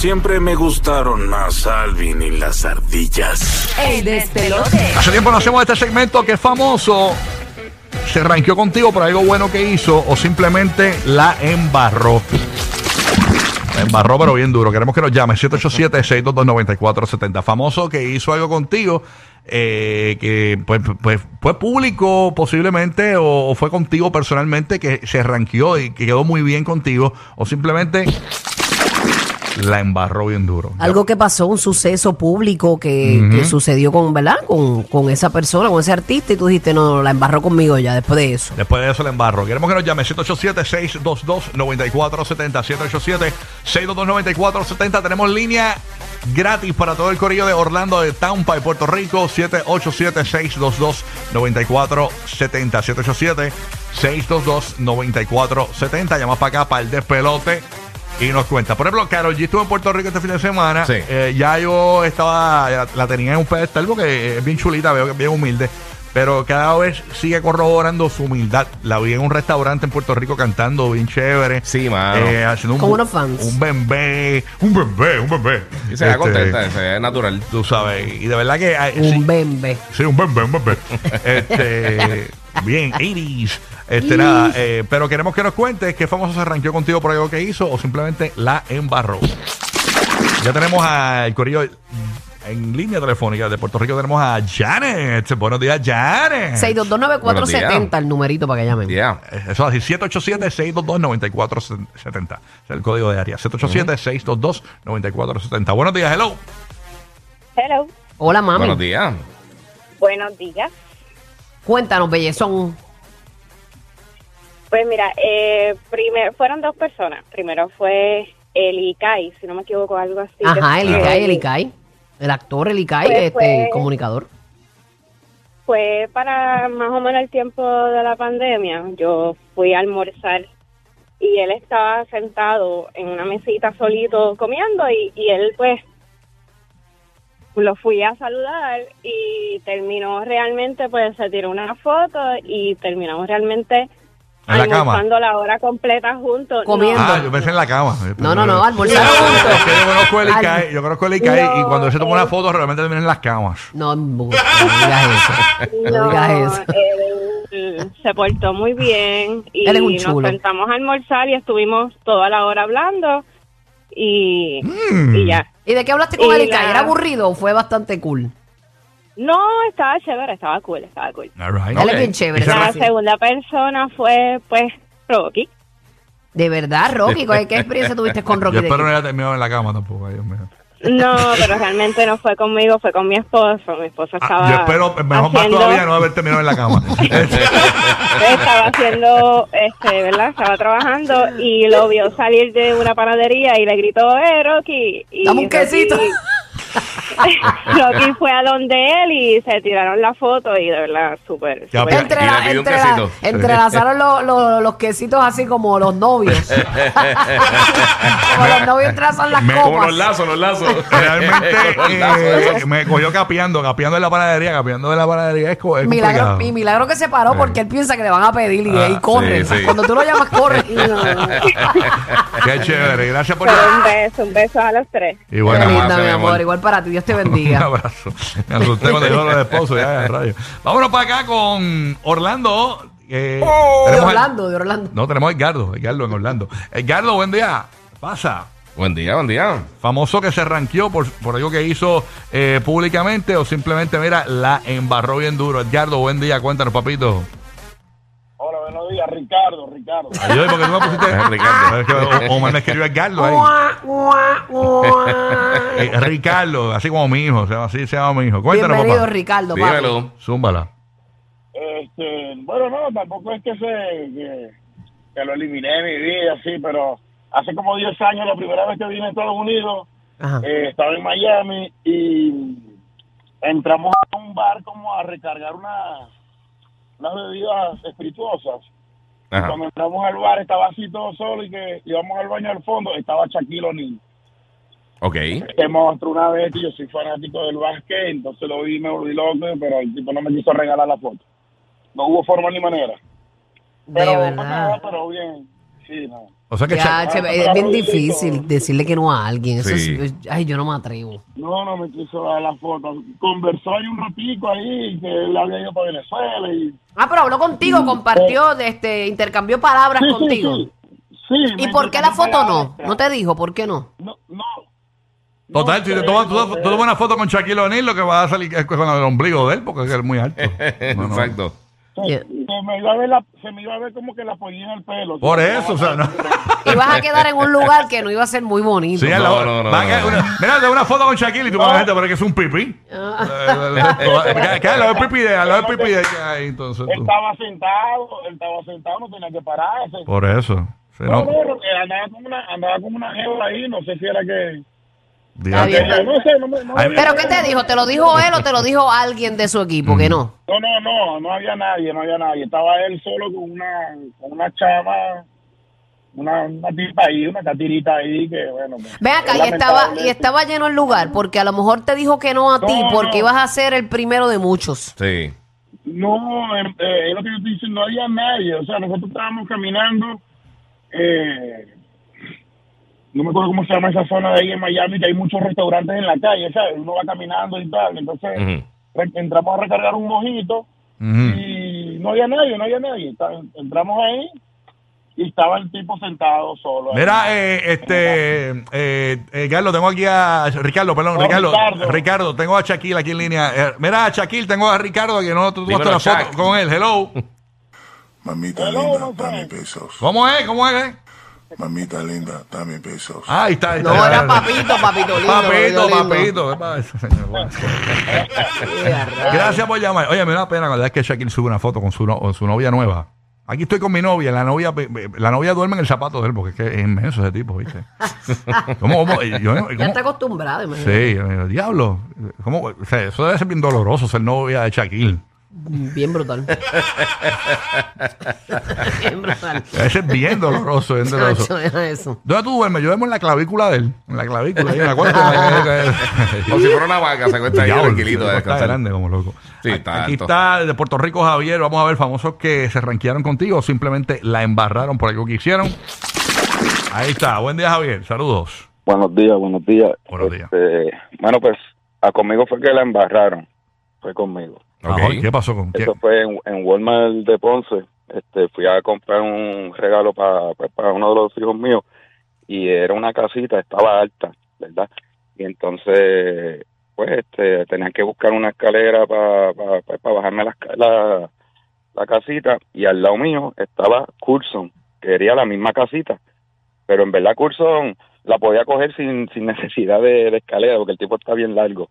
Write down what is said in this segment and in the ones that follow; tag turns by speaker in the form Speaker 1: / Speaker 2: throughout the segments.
Speaker 1: Siempre me gustaron más Alvin y las ardillas.
Speaker 2: El despelote.
Speaker 3: Hace tiempo no hacemos este segmento que es famoso. Se ranqueó contigo por algo bueno que hizo o simplemente la embarró. La embarró, pero bien duro. Queremos que nos llame 787-622-9470. Famoso que hizo algo contigo eh, que pues, pues, fue público posiblemente o, o fue contigo personalmente que se ranqueó y que quedó muy bien contigo o simplemente la embarró bien duro.
Speaker 2: Algo que pasó, un suceso público que, que sucedió con, ¿verdad? Con, con esa persona, con ese artista, y tú dijiste, no, la embarró conmigo ya después de eso.
Speaker 3: Después de eso la embarro. Queremos que nos llame 787-622-9470. 787-622-9470. Tenemos línea gratis para todo el corillo de Orlando, de Tampa y Puerto Rico. 787-622-9470. 787-622-9470. Llama para acá para el despelote. Y nos cuenta. Por ejemplo, Carol G estuvo en Puerto Rico este fin de semana.
Speaker 4: Sí.
Speaker 3: Eh, ya yo estaba, la, la tenía en un pedestal porque es bien chulita, veo que es bien humilde. Pero cada vez sigue corroborando su humildad. La vi en un restaurante en Puerto Rico cantando bien chévere.
Speaker 4: Sí, mano.
Speaker 3: Eh, haciendo un,
Speaker 2: Como unos fans.
Speaker 3: Un bembé, un bembé, un bembé.
Speaker 4: Y se ve
Speaker 3: Este,
Speaker 4: contenta, se ve natural.
Speaker 3: Tú sabes. Y de verdad que. eh,
Speaker 2: Un
Speaker 3: sí,
Speaker 2: bembe.
Speaker 3: Sí, un bembé, un bembé. este, bien, 80s. Este, nada, eh, pero queremos que nos cuentes qué famoso se arranqueó contigo por algo que hizo o simplemente la embarró. Ya tenemos al corillo en línea telefónica de Puerto Rico. Tenemos a Janet. Buenos días, Janet.
Speaker 2: 6229470, el numerito para que llamen.
Speaker 4: Yeah.
Speaker 3: Eh, Eso es así, 787-622-9470. Es el código de área. 787-622-9470. Buenos días, hello.
Speaker 5: Hello,
Speaker 2: Hola, mami.
Speaker 4: Buenos días.
Speaker 5: buenos días.
Speaker 2: Cuéntanos, bellezón.
Speaker 5: Pues mira, eh, primer, fueron dos personas. Primero fue el ICAI, si no me equivoco, algo así.
Speaker 2: Ajá, el Icai, el Icai. El actor, el Icai,
Speaker 5: Pues
Speaker 2: este,
Speaker 5: fue-
Speaker 2: comunicador.
Speaker 5: Fue para más o menos el tiempo de la pandemia. Yo fui a almorzar y él estaba sentado en una mesita solito comiendo y, y él pues lo fui a saludar y terminó realmente, pues se tiró una foto y terminamos realmente
Speaker 3: En la cama.
Speaker 5: almorzando la hora completa juntos.
Speaker 2: Comiendo.
Speaker 3: Ah, yo pensé en la cama.
Speaker 2: No, no, no, almorzaron
Speaker 3: Es
Speaker 2: juntos.
Speaker 3: que yo conozco el ICAI, yo conozco el ICAI y cuando él se toma una
Speaker 5: eh.
Speaker 3: foto realmente termina en las camas.
Speaker 2: No, no digas eso. No digas eso.
Speaker 5: él se portó muy bien y
Speaker 2: Él es un
Speaker 5: nos
Speaker 2: chulo.
Speaker 5: sentamos a almorzar y estuvimos toda la hora hablando y,
Speaker 3: Mm.
Speaker 5: y ya.
Speaker 2: ¿Y de qué hablaste con
Speaker 5: Y
Speaker 2: el
Speaker 5: la-
Speaker 2: ¿Era aburrido o fue bastante cool?
Speaker 5: No, estaba chévere, estaba cool, estaba cool.
Speaker 3: All right.
Speaker 2: Él
Speaker 4: Ok.
Speaker 2: es bien chévere.
Speaker 5: La segunda persona fue, pues, Rocky.
Speaker 2: De verdad, Rocky, ¿cuál- ¿qué experiencia tuviste con Rocky?
Speaker 3: Yo espero no haya terminado en la cama tampoco. Dios mío.
Speaker 5: No, pero realmente no fue conmigo, fue con mi esposo. Mi esposo
Speaker 3: Ah,
Speaker 5: estaba
Speaker 3: yo espero, mejor más
Speaker 5: haciendo-
Speaker 3: todavía, no haber terminado en la cama.
Speaker 5: estaba haciendo, este, ¿verdad? Estaba trabajando y lo vio salir de una panadería y le gritó, eh, Rocky. Y
Speaker 2: Dame un quesito.
Speaker 5: Rocky- fue a donde él y se tiraron la foto y de verdad, súper.
Speaker 3: Ya,
Speaker 5: súper-
Speaker 3: pero-
Speaker 2: Entre
Speaker 4: Y le
Speaker 2: la-
Speaker 4: pidió un
Speaker 2: entre la-
Speaker 4: quesito.
Speaker 2: entrelazaron los, los, los quesitos así como los novios. como los novios entrelazan las
Speaker 3: Me-
Speaker 2: copas.
Speaker 4: Como los lazos, los lazos.
Speaker 3: Realmente
Speaker 4: Los lazos,
Speaker 3: eh,
Speaker 4: esos.
Speaker 3: me cogió capeando, capeando en la panadería, capeando en la panadería es, co- es
Speaker 2: Milagro,
Speaker 3: complicado.
Speaker 2: y milagro que se paró porque él piensa que le van a pedir y, y corre.
Speaker 4: sí, sí.
Speaker 2: Cuando tú lo llamas, corre. Y.
Speaker 3: Qué chévere, gracias por
Speaker 5: Pero un beso, un beso a los tres.
Speaker 3: Y
Speaker 2: Qué
Speaker 3: bueno,
Speaker 2: linda, mi amor.
Speaker 4: amor.
Speaker 2: Igual para ti. Dios te
Speaker 3: un
Speaker 2: bendiga.
Speaker 3: abrazo. Me asusté cuando dijo lo de esposo, ya, rayo. Vámonos para acá con Orlando. eh,
Speaker 2: de
Speaker 3: tenemos al-
Speaker 2: Orlando, de Orlando.
Speaker 3: no, tenemos a Edgardo, Edgardo en Orlando. Edgardo, buen día. ¿Qué Pasa.
Speaker 4: Buen día, buen día.
Speaker 3: Famoso que se ranqueó por, por algo que hizo eh, públicamente o simplemente, mira, la embarró bien duro. Edgardo, buen día. Cuéntanos, papito.
Speaker 6: Buenos días, Ricardo, Ricardo.
Speaker 3: Ayúdame porque tú me pusiste.
Speaker 4: Es Ricardo.
Speaker 3: Omar me escribió Edgardo ahí.
Speaker 2: Guau, guau, guau.
Speaker 3: Eh, Ricardo, así como mi hijo, o sea, así se llama mi hijo. Cuéntanos,
Speaker 2: Bienvenido,
Speaker 3: papá.
Speaker 2: Ricardo. papi.
Speaker 4: Dímelo.
Speaker 3: Zúmbala.
Speaker 6: Este, bueno, no, tampoco es que se que, que lo eliminé de mi vida, sí, pero hace como 10 años, la primera vez que vine a Estados Unidos, eh, estaba en Miami y entramos a un bar como a recargar una, unas bebidas espirituosas.
Speaker 4: Ajá.
Speaker 6: cuando entramos al bar estaba así todo solo y que íbamos al baño al fondo, estaba Shaquille O'Neal.
Speaker 4: Ok.
Speaker 6: Este monstruo una vez, y yo soy fanático del básquet, entonces lo vi y me volví loco, pero el tipo no me quiso regalar la foto. No hubo forma ni manera.
Speaker 2: De
Speaker 6: Pero,
Speaker 2: verdad.
Speaker 6: nada, pero bien, sí, no.
Speaker 3: O sea que
Speaker 2: Ya, che, es bien difícil decirle que no a alguien. Eso
Speaker 4: Sí.
Speaker 2: es- ay, yo no me atrevo.
Speaker 6: No, no me quiso dar la foto. Conversó ahí un ratico ahí, que él había ido para Venezuela y...
Speaker 2: Ah, pero habló contigo, compartió, este, intercambió palabras
Speaker 6: Sí,
Speaker 2: contigo.
Speaker 6: sí. Sí,
Speaker 2: ¿Y
Speaker 6: me
Speaker 2: por qué la
Speaker 6: intercambió
Speaker 2: foto no?
Speaker 6: palabras.
Speaker 2: No te dijo, ¿por qué no?
Speaker 6: No, no.
Speaker 3: Total,
Speaker 6: No
Speaker 3: si te
Speaker 6: sé,
Speaker 3: tomas, tú,
Speaker 6: no
Speaker 3: tú
Speaker 6: sé.
Speaker 3: tomas una foto con Shaquille O'Neal, lo que va a salir es con el ombligo de él, porque es muy alto. No, no.
Speaker 4: Exacto.
Speaker 6: Se, me iba a ver la, se me iba a ver como que la pollina en el pelo.
Speaker 3: Por eso, o sea, no.
Speaker 2: Y vas a quedar en un lugar que no iba a ser muy bonito.
Speaker 3: Sí,
Speaker 4: No, no, no, no, no.
Speaker 3: una- Mira, de una foto con Shaquille y tú vas a gente, pero que es un pipí. Lado del pipí de, del pipí de hay, entonces
Speaker 6: Él estaba sentado, él estaba sentado, no tenía que pararse.
Speaker 3: Por eso.
Speaker 6: No,
Speaker 3: no.
Speaker 6: andaba como una, andaba como una jeva ahí, no sé si era que...
Speaker 2: Está bien.
Speaker 3: Dios.
Speaker 6: No sé, no me... No,
Speaker 3: Ay,
Speaker 6: me-
Speaker 2: ¿Pero qué te dijo? ¿Te lo dijo él o te lo dijo alguien de su equipo? Que no.
Speaker 6: no, no, no, no había nadie, no había nadie. Estaba él solo con una, con una chama, una, una tipa ahí, una catirita ahí, que bueno... pues,
Speaker 2: Ven acá,
Speaker 6: es
Speaker 2: y estaba, y estaba lleno el lugar, porque a lo mejor te dijo que no a ti, porque
Speaker 6: no.
Speaker 2: ibas a ser el primero de muchos.
Speaker 4: Sí.
Speaker 6: No, eh, eh, es lo que yo estoy diciendo, no había nadie. O sea, nosotros estábamos caminando, eh, no me acuerdo cómo se llama esa zona de ahí en Miami, que hay muchos restaurantes en la calle, ¿sabes? Uno va caminando y tal. Entonces, entramos a recargar un mojito y no había nadie, no había nadie. Entramos ahí y estaba el tipo sentado solo. ahí.
Speaker 3: Mira, eh, este, eh, eh, Carlos, tengo aquí a Ricardo, perdón,
Speaker 6: No,
Speaker 3: Ricardo,
Speaker 6: Ricardo.
Speaker 3: Ricardo, tengo a Shaquille aquí en línea. Eh, mira, Shaquille, tengo a Ricardo que no tú la foto con él. Hello.
Speaker 1: Mamita
Speaker 6: Hello,
Speaker 1: linda,
Speaker 6: my
Speaker 1: dame besos.
Speaker 3: ¿Cómo es? ¿Cómo es?
Speaker 1: Mamita linda, dame besos.
Speaker 3: Ah, ahí está. ahí
Speaker 2: No,
Speaker 3: está.
Speaker 2: era papito, papito lindo.
Speaker 3: Papito, papito. Gracias por llamar. Oye, me da pena cuando es que Shaquille sube una foto con su, no- con su novia nueva. Aquí estoy con mi novia, la novia, la novia duerme en el zapato de él, porque es que es inmenso ese tipo, ¿viste? ¿Cómo, cómo? Yo,
Speaker 2: Ya
Speaker 3: ¿cómo?
Speaker 2: está acostumbrado, imagínate.
Speaker 3: Sí, diablo. ¿Cómo? O sea, eso debe ser bien doloroso ser novia de Shaquille.
Speaker 2: Bien brutal. bien brutal.
Speaker 3: Debe ser bien doloroso, bien doloroso.
Speaker 2: Chacho, deja eso.
Speaker 3: ¿Dónde tú duermes? Yo duermo en la clavícula de él. En la clavícula, ahí en la cuarta.
Speaker 4: Como si fuera una vaca, se cuesta ahí tranquilito de
Speaker 3: ese está grande como loco.
Speaker 4: Sí, está
Speaker 3: Aquí
Speaker 4: alto.
Speaker 3: está de Puerto Rico Javier. Vamos a ver famosos que se ranquearon contigo o simplemente la embarraron por algo que hicieron. Ahí está. Buen día, Javier. Saludos.
Speaker 7: Buenos días, buenos días.
Speaker 3: Buenos días.
Speaker 7: Este, bueno, pues a conmigo fue que la embarraron. Fue conmigo.
Speaker 4: Ok.
Speaker 3: Ah, ¿Qué pasó con qué?
Speaker 7: Eso fue en, en Walmart de Ponce. Este, fui a comprar un regalo para, pues, para uno de los hijos míos y era una casita, estaba alta, ¿verdad? Y entonces, pues, este, tenían que buscar una escalera para bajarme la, esca- la, la casita y al lado mío estaba Coulson, que quería la misma casita, pero en verdad Coulson la podía coger sin, sin necesidad de, de escalera porque el tipo está bien largo.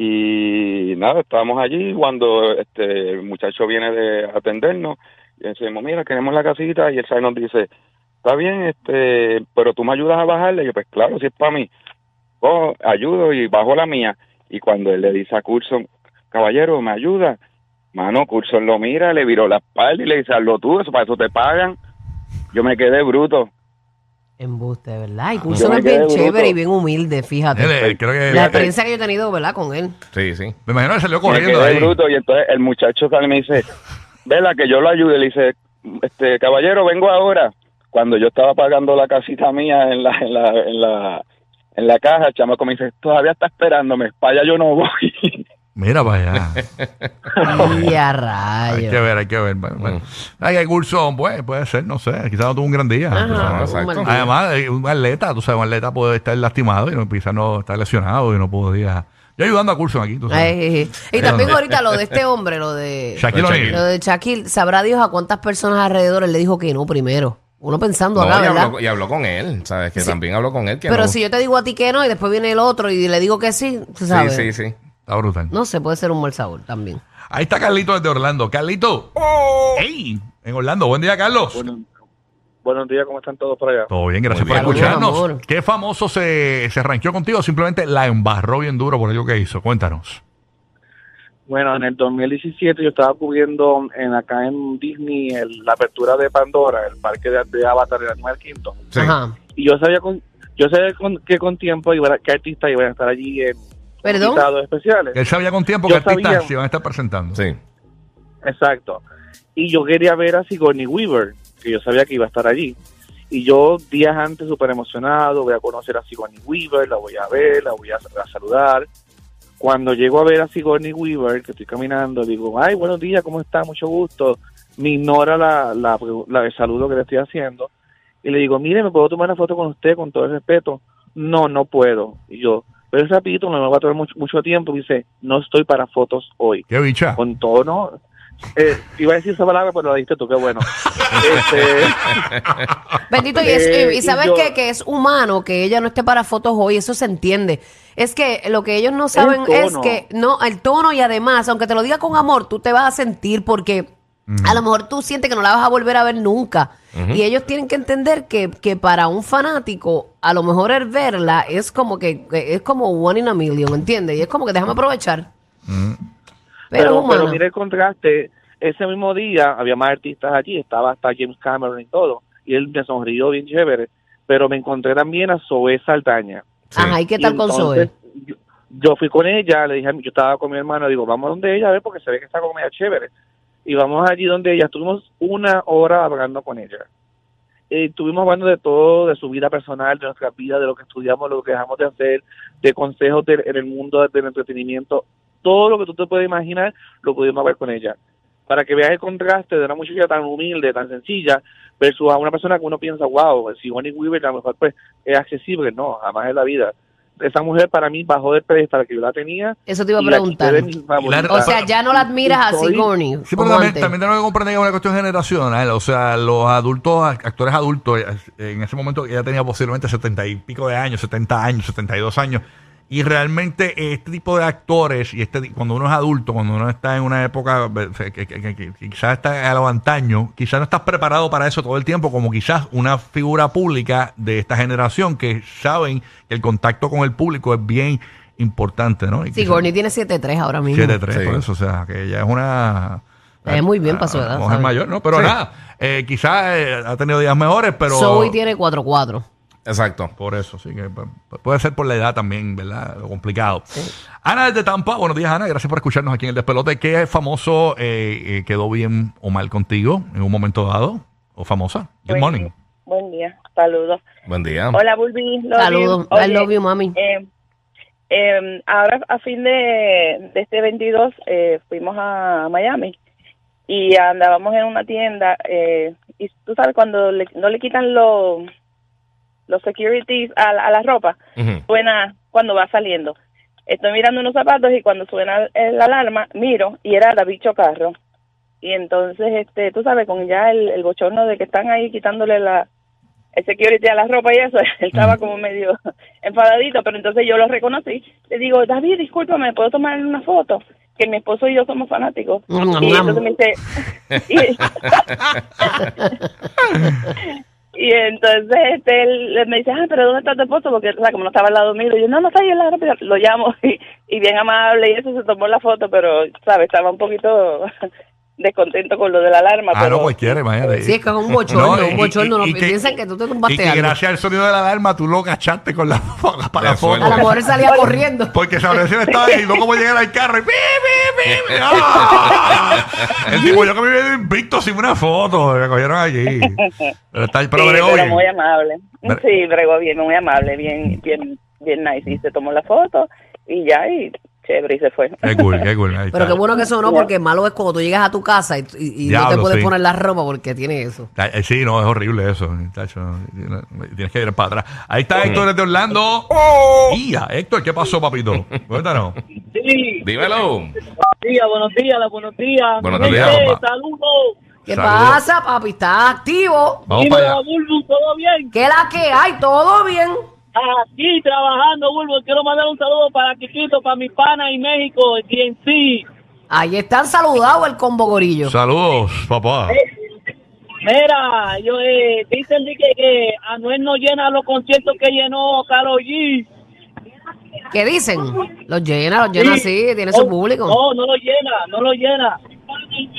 Speaker 7: Y nada, estábamos allí cuando este el muchacho viene de atendernos y decimos, mira, queremos la casita y el nos dice, está bien, este, pero tú me ayudas a bajarla. Y yo, pues claro, si es para mí, oh, ayudo y bajo la mía. Y cuando él le dice a Curson, caballero, ¿me ayuda? Mano, Curson lo mira, le viró la espalda y le dice, hazlo tú, eso para eso te pagan. Yo me quedé bruto.
Speaker 2: Embuste, ¿verdad? Y Coulson
Speaker 7: me
Speaker 2: es bien
Speaker 7: bruto.
Speaker 2: chévere y bien humilde, fíjate.
Speaker 3: Él, creo que
Speaker 2: La experiencia que yo he tenido, ¿verdad? Con él.
Speaker 4: Sí, sí.
Speaker 3: me imagino que salió corriendo ahí.
Speaker 7: bruto y entonces el muchacho sale y me dice, vela que yo lo ayude. Le dice, este caballero, vengo ahora. Cuando yo estaba pagando la casita mía en la, en la, en la, en la caja, el chamaco me dice, todavía está esperándome, para allá yo no voy.
Speaker 3: Mira para allá.
Speaker 2: Y a
Speaker 3: hay que
Speaker 2: rayos.
Speaker 3: ver, hay que ver. Bueno, bueno. Ay, Curso, pues, puede ser, no sé. Quizás no tuvo un gran día.
Speaker 2: Ajá,
Speaker 3: tú sabes.
Speaker 2: un
Speaker 4: exacto.
Speaker 3: Además, un atleta, tú sabes, un atleta puede estar lastimado y no, quizás no está lesionado y no podía. Yo ayudando a Curso aquí, tú sabes.
Speaker 2: Ay, ay, ay. Y también ahorita lo de este hombre, lo de
Speaker 3: Shaquille
Speaker 4: Lo de
Speaker 3: O'Neal.
Speaker 2: lo de Shaquille, sabrá Dios a cuántas personas alrededor él le dijo que no primero. Uno pensando
Speaker 4: No,
Speaker 2: acá,
Speaker 4: y,
Speaker 2: ¿verdad?
Speaker 4: habló, y habló con él, ¿sabes? Que
Speaker 2: Sí.
Speaker 4: también habló con él. Que
Speaker 2: Pero
Speaker 4: no.
Speaker 2: si yo te digo a ti que no y después viene el otro y le digo que sí, tú
Speaker 4: Sí,
Speaker 2: sabes.
Speaker 4: sí, sí.
Speaker 3: Está brutal.
Speaker 2: No sé, puede ser un mal sabor también.
Speaker 3: Ahí está Carlito desde Orlando. Carlito. ¡Ey! En Orlando. Buen día, Carlos.
Speaker 7: Buenos días, ¿cómo están todos por allá?
Speaker 3: Todo bien, gracias por escucharnos. ¿Qué famoso se, se ranqueó contigo? o Simplemente la embarró bien duro por algo que hizo. Cuéntanos.
Speaker 8: Bueno, en el 2017 yo estaba cubriendo en acá en Disney el- la apertura de Pandora, el parque de, de Avatar del Animal Quinto.
Speaker 4: Sí.
Speaker 2: Ajá.
Speaker 8: Y yo sabía con yo sabía con, que con tiempo iba a, qué artistas iban a estar allí en
Speaker 2: ¿Perdón?
Speaker 8: invitados especiales.
Speaker 3: Él sabía con tiempo
Speaker 8: Yo
Speaker 3: que artistas
Speaker 8: sabía.
Speaker 3: se iban a estar presentando.
Speaker 4: Sí.
Speaker 8: Exacto. Y yo quería ver a Sigourney Weaver, que yo sabía que iba a estar allí. Y yo días antes súper emocionado, voy a conocer a Sigourney Weaver, la voy a ver, la voy a, a saludar. Cuando llego a ver a Sigourney Weaver, que estoy caminando, digo, ay, buenos días, ¿cómo está? Mucho gusto. Me ignora la, la, la- el saludo que le estoy haciendo. Y le digo, mire, ¿me puedo tomar una foto con usted con todo el respeto? No, no puedo. Y yo, pero es rapidito, no me va a tomar mucho, mucho tiempo. Y dice, no estoy para fotos hoy.
Speaker 3: Qué bicha.
Speaker 8: Con todo, ¿no? Eh, iba a decir esa palabra, pero la dijiste tú, qué bueno. Este,
Speaker 2: Bendito, y, es-
Speaker 8: Eh,
Speaker 2: y
Speaker 8: y
Speaker 2: sabes
Speaker 8: yo-
Speaker 2: que, que es humano que ella no esté para fotos hoy, eso se entiende. Es que lo que ellos no saben es
Speaker 8: tono.
Speaker 2: que, no, el tono y además, aunque te lo diga con amor, tú te vas a sentir porque a lo mejor tú sientes que no la vas a volver a ver nunca. Y ellos tienen que entender que, que para un fanático, a lo mejor el verla es como que, que es como one in a million, ¿entiendes? Y es como que déjame aprovechar. Pero,
Speaker 8: pero, mira el contraste. Ese mismo día había más artistas allí, estaba hasta James Cameron y todo. Y él me sonrió bien chévere. Pero me encontré también a Zoe Saldaña.
Speaker 2: Ajá, ¿y qué tal con Zoe?
Speaker 8: Yo, yo fui con ella, le dije, a mi- yo estaba con mi hermano, digo, vamos donde ella a ver porque se ve que está con ella chévere. Y vamos allí donde ella, estuvimos una hora hablando con ella. Eh, estuvimos hablando de todo, de su vida personal, de nuestra vida, de lo que estudiamos, lo que dejamos de hacer, de consejos de- en el mundo del entretenimiento. Todo lo que tú te puedes imaginar lo pudimos ver con ella. Para que veas el contraste de una muchacha tan humilde, tan sencilla, versus a una persona que uno piensa, wow, si Bonnie Weaver a lo mejor pues es accesible. No, jamás en la vida. Esa mujer para mí bajó del pedestal que yo la tenía.
Speaker 2: Eso te iba a preguntar. O sea, ya no la admiras a
Speaker 8: Soy-
Speaker 2: Sigourney.
Speaker 3: Sí, pero también, también tenemos que comprender que es una cuestión generacional. O sea, los adultos, actores adultos, eh, en ese momento ella tenía posiblemente setenta y pico de años, 70 años, 72 años. Y realmente este tipo de actores, y este cuando uno es adulto, cuando uno está en una época eh, que, que- que- que quizás está a lo antaño, quizás no estás preparado para eso todo el tiempo, como quizás una figura pública de esta generación que saben que el contacto con el público es bien importante, ¿no? Y quizás-
Speaker 2: Sigourney tiene 7'3 ahora mismo.
Speaker 3: 7-3,
Speaker 4: Sí.
Speaker 3: por eso, o sea, que ella es una...
Speaker 2: Es muy bien para su edad,
Speaker 3: Mujer
Speaker 2: ¿sabes?
Speaker 3: mayor, ¿no? Pero nada, eh, quizás eh, ha tenido días mejores, pero...
Speaker 2: Zoe tiene 4'4.
Speaker 4: Exacto.
Speaker 3: Por eso, sí que pu- pu- puede ser por la edad también, ¿verdad? Lo complicado. Ana desde Tampa, buenos días Ana, gracias por escucharnos aquí en el Despelote. ¿Qué famoso eh, eh, quedó bien o mal contigo en un momento dado? ¿O famosa? Good
Speaker 9: Buen-
Speaker 3: morning.
Speaker 9: Buen día, saludos.
Speaker 4: Buen día.
Speaker 9: Hola, Bulbi.
Speaker 2: Saludos. I love you, mami.
Speaker 9: eh, eh, ahora, a fin de, de este 22, eh, fuimos a Miami y andábamos en una tienda. Eh, y tú sabes, cuando le- no le quitan los los securities a, la- a la ropa, suena cuando va saliendo. Estoy mirando unos zapatos y cuando suena el- la alarma, miro y era David Chocarro. Y entonces, este, tú sabes, con ya el, el bochorno de que están ahí quitándole la el security a la ropa y eso, él estaba como medio enfadadito, pero entonces yo lo reconocí. Le digo, David, discúlpame, ¿puedo tomar una foto? Que mi esposo y yo somos fanáticos. Y entonces me dice... y, y entonces este, él me dice, ah, pero ¿dónde está tu esposo? Porque, o sea, como no estaba al lado mío, yo, no, no está ahí en la rápida. Lo llamo y, y bien amable y eso se tomó la foto, pero, ¿sabes? Estaba un poquito descontento con lo de la alarma.
Speaker 3: Ah,
Speaker 9: pero,
Speaker 3: no, cualquiera, imagínate.
Speaker 2: Sí, es que es un bochorno,
Speaker 3: No, y-
Speaker 2: un bochorno.
Speaker 3: y-
Speaker 2: no
Speaker 3: y que-
Speaker 2: piensan que tú te
Speaker 3: Y
Speaker 2: tumbaste
Speaker 3: que
Speaker 2: algo.
Speaker 3: gracias al sonido de la alarma tú lo cachaste con la, para la foto.
Speaker 2: A lo mejor salía corriendo.
Speaker 3: Porque Sabrina estaba ahí y luego como llegar al carro y pi, pi, pi, pi. ¡Ah! El tipo, yo que me vi invicto sin una foto, me cogieron allí. Pero, está, pero
Speaker 9: sí,
Speaker 3: bregó
Speaker 9: pero
Speaker 3: bien.
Speaker 9: muy amable. Sí, bregó bien, muy amable, bien, bien, bien nice. Y se tomó la foto y ya, y chévere, y se fue.
Speaker 3: Qué cool, qué cool. ahí
Speaker 2: Pero
Speaker 3: está.
Speaker 2: qué bueno que eso no, porque malo es cuando tú llegas a tu casa y, y- y no
Speaker 3: Diablo,
Speaker 2: te puedes
Speaker 3: sí.
Speaker 2: poner la ropa porque tiene eso.
Speaker 3: Eh, Sí, no, es horrible eso. tacho, Tienes que ir para atrás. Ahí está Héctor desde Orlando. ¡Ya! Héctor, ¿qué pasó, papito? Cuéntanos.
Speaker 10: Sí,
Speaker 4: Dímelo.
Speaker 10: buenos días, buenos días, buenos días.
Speaker 4: Buenos
Speaker 3: días, papá.
Speaker 10: saludos.
Speaker 2: ¿Qué
Speaker 3: Saludos.
Speaker 2: pasa, papi? ¿Estás activo?
Speaker 3: Vamos
Speaker 10: Dímelo,
Speaker 3: para allá.
Speaker 10: Bulbu, ¿todo bien?
Speaker 2: ¿Qué la que hay? ¿Todo bien?
Speaker 10: Aquí trabajando, Bulbu. Quiero mandar un saludo para Kikito, para mi pana en México, el DNC.
Speaker 2: Ahí están saludados el combo gorillo.
Speaker 3: Saludos, papá.
Speaker 10: Mira, yo eh, dicen que, que Anuel no llena los conciertos que llenó Karol G.
Speaker 2: ¿Qué dicen? Los llena, los llena
Speaker 10: Sí.
Speaker 2: así, tiene su
Speaker 10: No,
Speaker 2: público.
Speaker 10: No, no lo llena, no lo llena.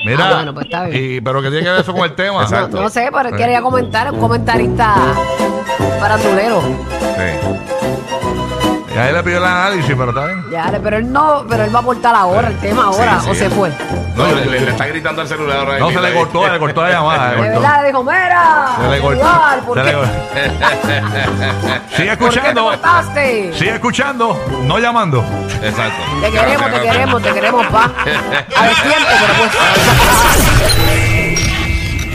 Speaker 3: Mira,
Speaker 2: Ah, bueno, pues está bien.
Speaker 3: y- pero que tiene que ver eso con el tema.
Speaker 2: No,
Speaker 4: Exacto.
Speaker 2: no sé, pero quería comentar, un comentarista farandulero.
Speaker 4: Sí.
Speaker 3: Ya él le pidió el análisis, pero está bien.
Speaker 2: Ya, pero él no, pero él va a aportar ahora el tema ahora,
Speaker 4: Sí,
Speaker 2: o
Speaker 4: sí.
Speaker 2: se fue.
Speaker 4: No, le, le- le está gritando al celular ahora.
Speaker 3: No, se
Speaker 4: mismo
Speaker 3: le
Speaker 4: ahí.
Speaker 3: cortó, se le cortó la llamada.
Speaker 2: De
Speaker 3: se le cortó.
Speaker 2: verdad, le dijo, mira,
Speaker 3: Se le cortó.
Speaker 2: igual, ¿por
Speaker 3: se le
Speaker 2: qué?
Speaker 3: cortó. Sigue
Speaker 2: ¿Por qué te
Speaker 3: escuchando.
Speaker 2: cortaste?
Speaker 3: Sigue escuchando, no llamando.
Speaker 4: Exacto.
Speaker 2: Te queremos, te queremos, te queremos, pa. A ver tiempo, pero pues.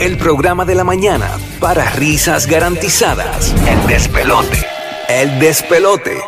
Speaker 11: El programa de la mañana para risas garantizadas. El despelote. El despelote.